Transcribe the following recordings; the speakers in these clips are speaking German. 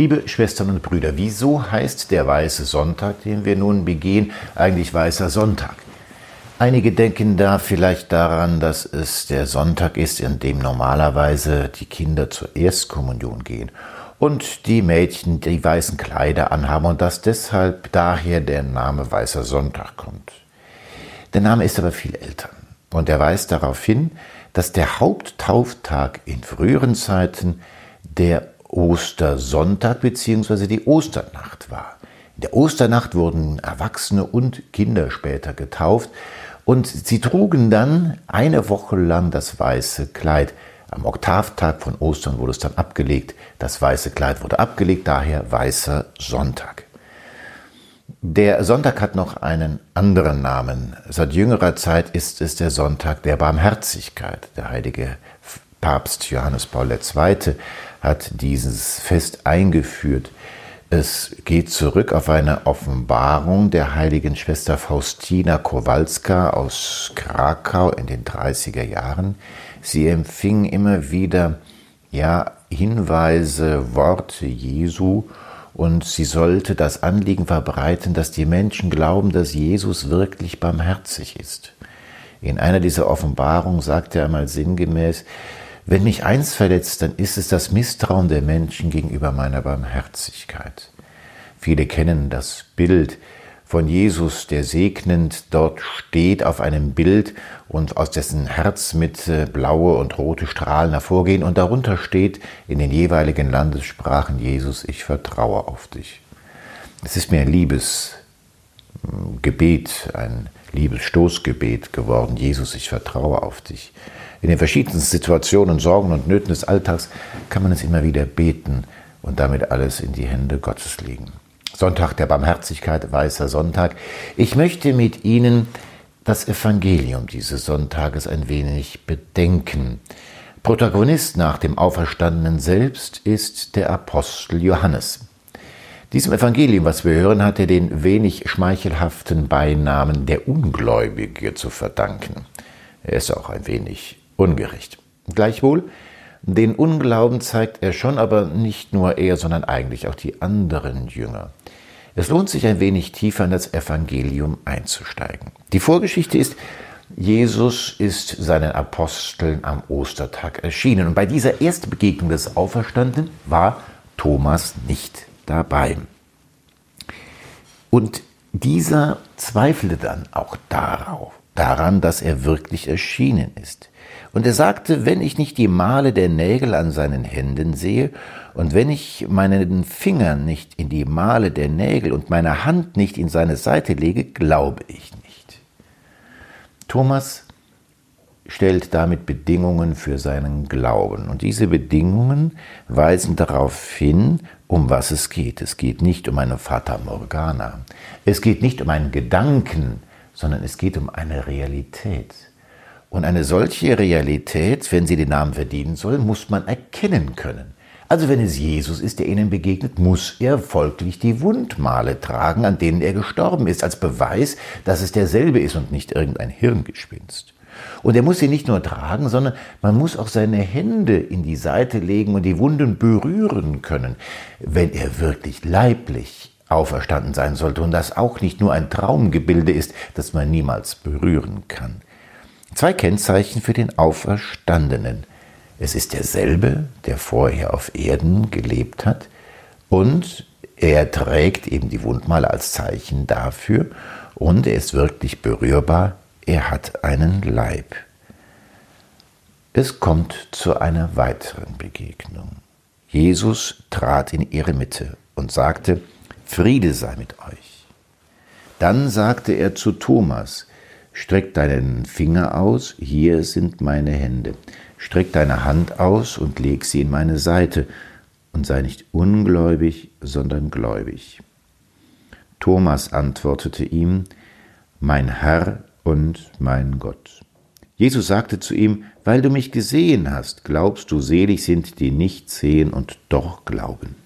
Liebe Schwestern und Brüder, wieso heißt der weiße Sonntag, den wir nun begehen, eigentlich weißer Sonntag? Einige denken da vielleicht daran, dass es der Sonntag ist, an dem normalerweise die Kinder zur Erstkommunion gehen und die Mädchen die weißen Kleider anhaben und dass deshalb daher der Name Weißer Sonntag kommt. Der Name ist aber viel älter und er weist darauf hin, dass der Haupttauftag in früheren Zeiten der Ostersonntag bzw. die Osternacht war. In der Osternacht wurden Erwachsene und Kinder später getauft und sie trugen dann eine Woche lang das weiße Kleid. Am Oktavtag von Ostern wurde es dann abgelegt. Das weiße Kleid wurde abgelegt, daher weißer Sonntag. Der Sonntag hat noch einen anderen Namen. Seit jüngerer Zeit ist es der Sonntag der Barmherzigkeit. Der heilige Papst Johannes Paul II hat dieses Fest eingeführt. Es geht zurück auf eine Offenbarung der heiligen Schwester Faustina Kowalska aus Krakau in den 30er Jahren. Sie empfing immer wieder ja, Hinweise, Worte Jesu und sie sollte das Anliegen verbreiten, dass die Menschen glauben, dass Jesus wirklich barmherzig ist. In einer dieser Offenbarungen sagt er einmal sinngemäß, wenn mich eins verletzt, dann ist es das Misstrauen der Menschen gegenüber meiner Barmherzigkeit. Viele kennen das Bild von Jesus, der segnend dort steht auf einem Bild und aus dessen Herz mit äh, blaue und rote Strahlen hervorgehen und darunter steht in den jeweiligen Landessprachen Jesus, ich vertraue auf dich. Es ist mir ein Liebesgebet, ein Liebesstoßgebet geworden. Jesus, ich vertraue auf dich. In den verschiedensten Situationen, Sorgen und Nöten des Alltags kann man es immer wieder beten und damit alles in die Hände Gottes legen. Sonntag der Barmherzigkeit, weißer Sonntag. Ich möchte mit Ihnen das Evangelium dieses Sonntages ein wenig bedenken. Protagonist nach dem Auferstandenen selbst ist der Apostel Johannes. Diesem Evangelium, was wir hören, hat er den wenig schmeichelhaften Beinamen der Ungläubige zu verdanken. Er ist auch ein wenig ungerecht. Gleichwohl, den Unglauben zeigt er schon, aber nicht nur er, sondern eigentlich auch die anderen Jünger. Es lohnt sich ein wenig tiefer in das Evangelium einzusteigen. Die Vorgeschichte ist, Jesus ist seinen Aposteln am Ostertag erschienen. Und bei dieser ersten Begegnung des Auferstandenen war Thomas nicht dabei. Und dieser zweifelte dann auch darauf, daran, dass er wirklich erschienen ist. Und er sagte, wenn ich nicht die Male der Nägel an seinen Händen sehe und wenn ich meinen Finger nicht in die Male der Nägel und meine Hand nicht in seine Seite lege, glaube ich nicht. Thomas stellt damit Bedingungen für seinen Glauben. Und diese Bedingungen weisen darauf hin, um was es geht. Es geht nicht um eine Fata Morgana. Es geht nicht um einen Gedanken, sondern es geht um eine Realität. Und eine solche Realität, wenn sie den Namen verdienen soll, muss man erkennen können. Also wenn es Jesus ist, der ihnen begegnet, muss er folglich die Wundmale tragen, an denen er gestorben ist, als Beweis, dass es derselbe ist und nicht irgendein Hirngespinst. Und er muss sie nicht nur tragen, sondern man muss auch seine Hände in die Seite legen und die Wunden berühren können, wenn er wirklich leiblich auferstanden sein sollte und das auch nicht nur ein Traumgebilde ist, das man niemals berühren kann. Zwei Kennzeichen für den Auferstandenen. Es ist derselbe, der vorher auf Erden gelebt hat, und er trägt eben die Wundmale als Zeichen dafür, und er ist wirklich berührbar, er hat einen Leib. Es kommt zu einer weiteren Begegnung. Jesus trat in ihre Mitte und sagte, Friede sei mit euch. Dann sagte er zu Thomas, Streck deinen Finger aus, hier sind meine Hände. Streck deine Hand aus und leg sie in meine Seite, und sei nicht ungläubig, sondern gläubig. Thomas antwortete ihm, Mein Herr und mein Gott. Jesus sagte zu ihm, Weil du mich gesehen hast, glaubst du, selig sind, die nicht sehen und doch glauben.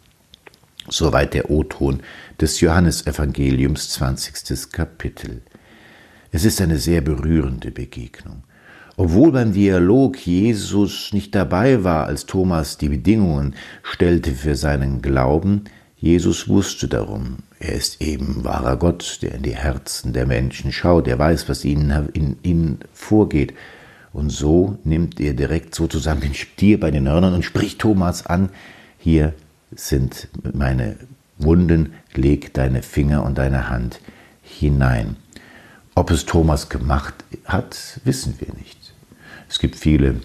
Soweit der O-Ton des Johannesevangeliums 20. Kapitel. Es ist eine sehr berührende Begegnung. Obwohl beim Dialog Jesus nicht dabei war, als Thomas die Bedingungen stellte für seinen Glauben, Jesus wusste darum. Er ist eben wahrer Gott, der in die Herzen der Menschen schaut, er weiß, was ihnen, in ihnen vorgeht. Und so nimmt er direkt sozusagen den Stier bei den Hörnern und spricht Thomas an, hier sind meine Wunden, leg deine Finger und deine Hand hinein. Ob es Thomas gemacht hat, wissen wir nicht. Es gibt viele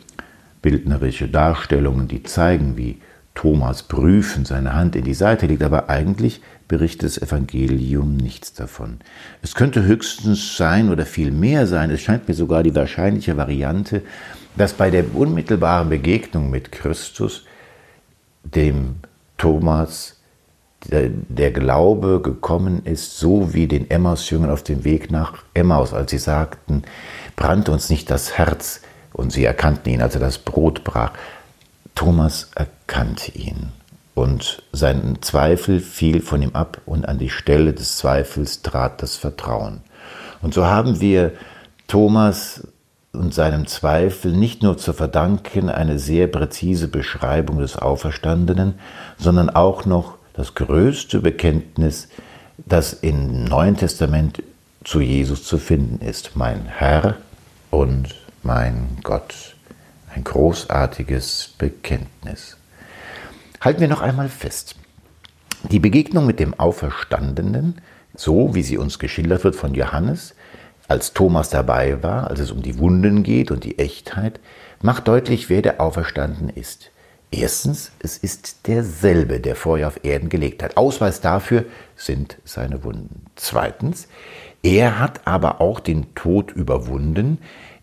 bildnerische Darstellungen, die zeigen, wie Thomas prüfend seine Hand in die Seite legt, aber eigentlich berichtet das Evangelium nichts davon. Es könnte höchstens sein oder viel mehr sein, es scheint mir sogar die wahrscheinliche Variante, dass bei der unmittelbaren Begegnung mit Christus dem Thomas der, Glaube gekommen ist, so wie den Emmaus-Jüngern auf dem Weg nach Emmaus, als sie sagten, brannte uns nicht das Herz, und sie erkannten ihn, als er das Brot brach. Thomas erkannte ihn und sein Zweifel fiel von ihm ab und an die Stelle des Zweifels trat das Vertrauen. Und so haben wir Thomas und seinem Zweifel nicht nur zu verdanken eine sehr präzise Beschreibung des Auferstandenen, sondern auch noch das größte Bekenntnis, das im Neuen Testament zu Jesus zu finden ist. Mein Herr und mein Gott. Ein großartiges Bekenntnis. Halten wir noch einmal fest. Die Begegnung mit dem Auferstandenen, so wie sie uns geschildert wird von Johannes, als Thomas dabei war, als es um die Wunden geht und die Echtheit, macht deutlich, wer der Auferstanden ist. Erstens, es ist derselbe, der vorher auf Erden gelegt hat. Ausweis dafür sind seine Wunden. Zweitens, er hat aber auch den Tod überwunden,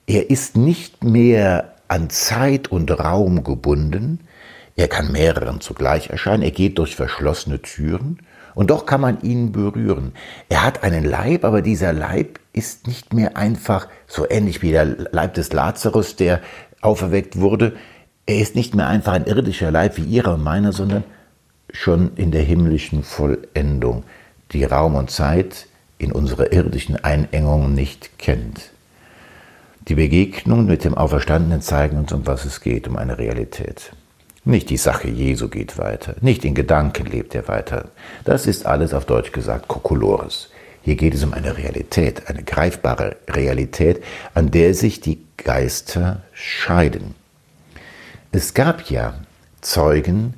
er ist nicht mehr an Zeit und Raum gebunden, er kann mehreren zugleich erscheinen, er geht durch verschlossene Türen, und doch kann man ihn berühren. Er hat einen Leib, aber dieser Leib ist nicht mehr einfach so ähnlich wie der Leib des Lazarus, der auferweckt wurde. Er ist nicht mehr einfach ein irdischer Leib wie ihrer und meiner, sondern schon in der himmlischen Vollendung, die Raum und Zeit in unserer irdischen Einengung nicht kennt. Die Begegnungen mit dem Auferstandenen zeigen uns, um was es geht, um eine Realität. Nicht die Sache Jesu geht weiter, nicht in Gedanken lebt er weiter. Das ist alles auf Deutsch gesagt Kokolores. Hier geht es um eine Realität, eine greifbare Realität, an der sich die Geister scheiden. Es gab ja Zeugen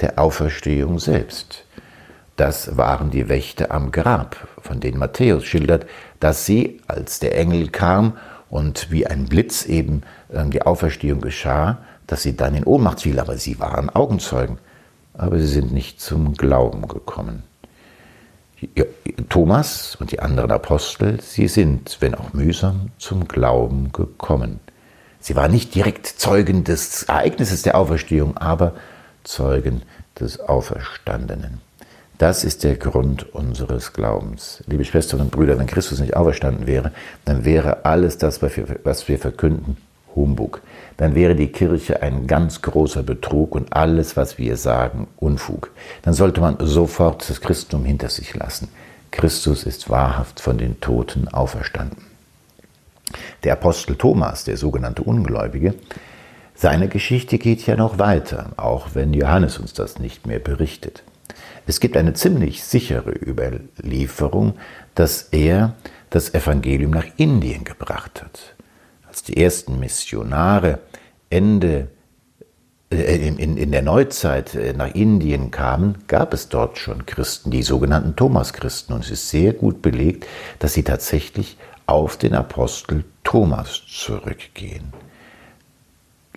der Auferstehung selbst. Das waren die Wächter am Grab, von denen Matthäus schildert, dass sie, als der Engel kam und wie ein Blitz eben ähm, die Auferstehung geschah, dass sie dann in Ohnmacht fiel. Aber sie waren Augenzeugen. Aber sie sind nicht zum Glauben gekommen. Thomas und die anderen Apostel, sie sind, wenn auch mühsam, zum Glauben gekommen. Sie waren nicht direkt Zeugen des Ereignisses der Auferstehung, aber Zeugen des Auferstandenen. Das ist der Grund unseres Glaubens. Liebe Schwestern und Brüder, wenn Christus nicht auferstanden wäre, dann wäre alles das, was wir verkünden, Humbug. Dann wäre die Kirche ein ganz großer Betrug und alles, was wir sagen, Unfug. Dann sollte man sofort das Christentum hinter sich lassen. Christus ist wahrhaft von den Toten auferstanden. Der Apostel Thomas, der sogenannte Ungläubige, seine Geschichte geht ja noch weiter, auch wenn Johannes uns das nicht mehr berichtet. Es gibt eine ziemlich sichere Überlieferung, dass er das Evangelium nach Indien gebracht hat. Als die ersten Missionare Ende äh, in, der Neuzeit äh, nach Indien kamen, gab es dort schon Christen, die sogenannten Thomas-Christen. Und es ist sehr gut belegt, dass sie tatsächlich auf den Apostel Thomas zurückgehen.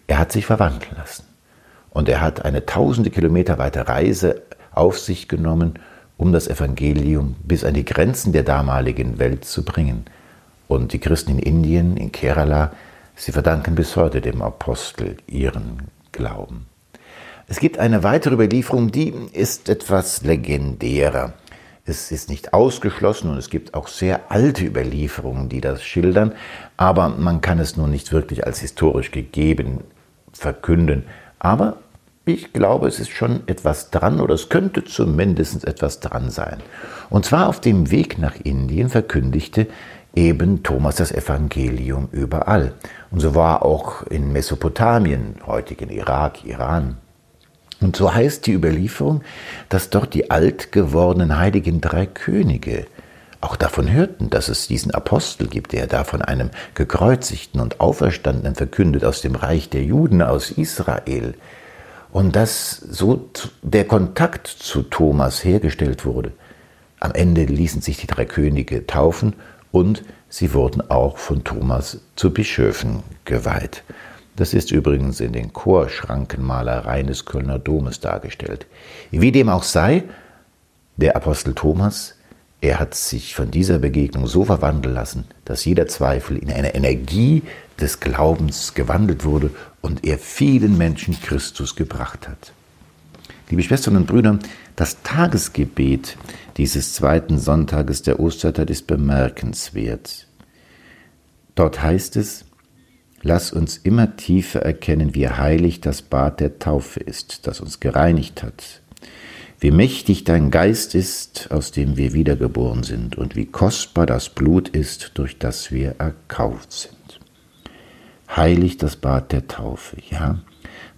Er hat sich verwandeln lassen. Und er hat eine tausende Kilometer weite Reise auf sich genommen, um das Evangelium bis an die Grenzen der damaligen Welt zu bringen. Und die Christen in Indien, in Kerala, sie verdanken bis heute dem Apostel ihren Glauben. Es gibt eine weitere Überlieferung, die ist etwas legendärer. Es ist nicht ausgeschlossen und es gibt auch sehr alte Überlieferungen, die das schildern, aber man kann es nun nicht wirklich als historisch gegeben verkünden. Aber ich glaube, es ist schon etwas dran oder es könnte zumindest etwas dran sein. Und zwar auf dem Weg nach Indien verkündigte eben Thomas das Evangelium überall. Und so war auch in Mesopotamien, heutigen Irak, Iran. Und so heißt die Überlieferung, dass dort die alt gewordenen heiligen drei Könige auch davon hörten, dass es diesen Apostel gibt, der da von einem gekreuzigten und auferstandenen verkündet aus dem Reich der Juden aus Israel. Und dass so der Kontakt zu Thomas hergestellt wurde. Am Ende ließen sich die drei Könige taufen und sie wurden auch von Thomas zu Bischöfen geweiht. Das ist übrigens in den Chorschrankenmalereien des Kölner Domes dargestellt. Wie dem auch sei, der Apostel Thomas, er hat sich von dieser Begegnung so verwandeln lassen, dass jeder Zweifel in eine Energie des Glaubens gewandelt wurde und er vielen Menschen Christus gebracht hat. Liebe Schwestern und Brüder, das Tagesgebet dieses zweiten Sonntages der Osterzeit ist bemerkenswert. Dort heißt es, Lass uns immer tiefer erkennen, wie heilig das Bad der Taufe ist, das uns gereinigt hat. Wie mächtig dein Geist ist, aus dem wir wiedergeboren sind, und wie kostbar das Blut ist, durch das wir erkauft sind. Heilig das Bad der Taufe, ja.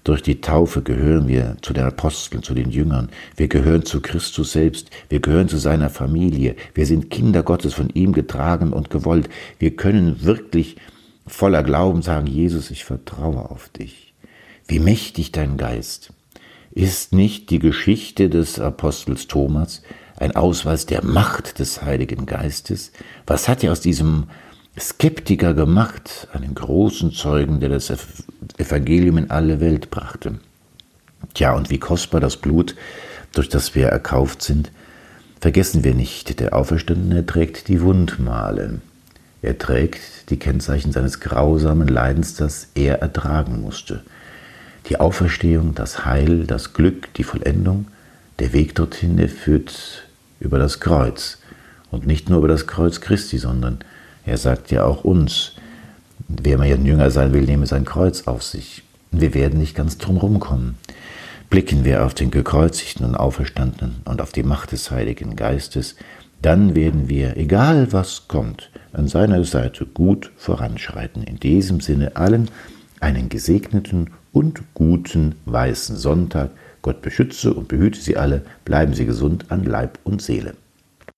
Durch die Taufe gehören wir zu den Aposteln, zu den Jüngern. Wir gehören zu Christus selbst. Wir gehören zu seiner Familie. Wir sind Kinder Gottes, von ihm getragen und gewollt. Wir können wirklich voller Glauben sagen, Jesus, ich vertraue auf dich. Wie mächtig dein Geist. Ist nicht die Geschichte des Apostels Thomas ein Ausweis der Macht des Heiligen Geistes? Was hat er aus diesem Skeptiker gemacht, einen großen Zeugen, der das Evangelium in alle Welt brachte? Tja, und wie kostbar das Blut, durch das wir erkauft sind, vergessen wir nicht, der Auferstandene trägt die Wundmale. Er trägt die Kennzeichen seines grausamen Leidens, das er ertragen musste. Die Auferstehung, das Heil, das Glück, die Vollendung, der Weg dorthin, der führt über das Kreuz. Und nicht nur über das Kreuz Christi, sondern er sagt ja auch uns, wer mal ein Jünger sein will, nehme sein Kreuz auf sich. Wir werden nicht ganz drum kommen. Blicken wir auf den gekreuzigten und Auferstandenen und auf die Macht des Heiligen Geistes, dann werden wir, egal was kommt, an seiner Seite gut voranschreiten. In diesem Sinne allen einen gesegneten und guten weißen Sonntag. Gott beschütze und behüte Sie alle, bleiben Sie gesund an Leib und Seele.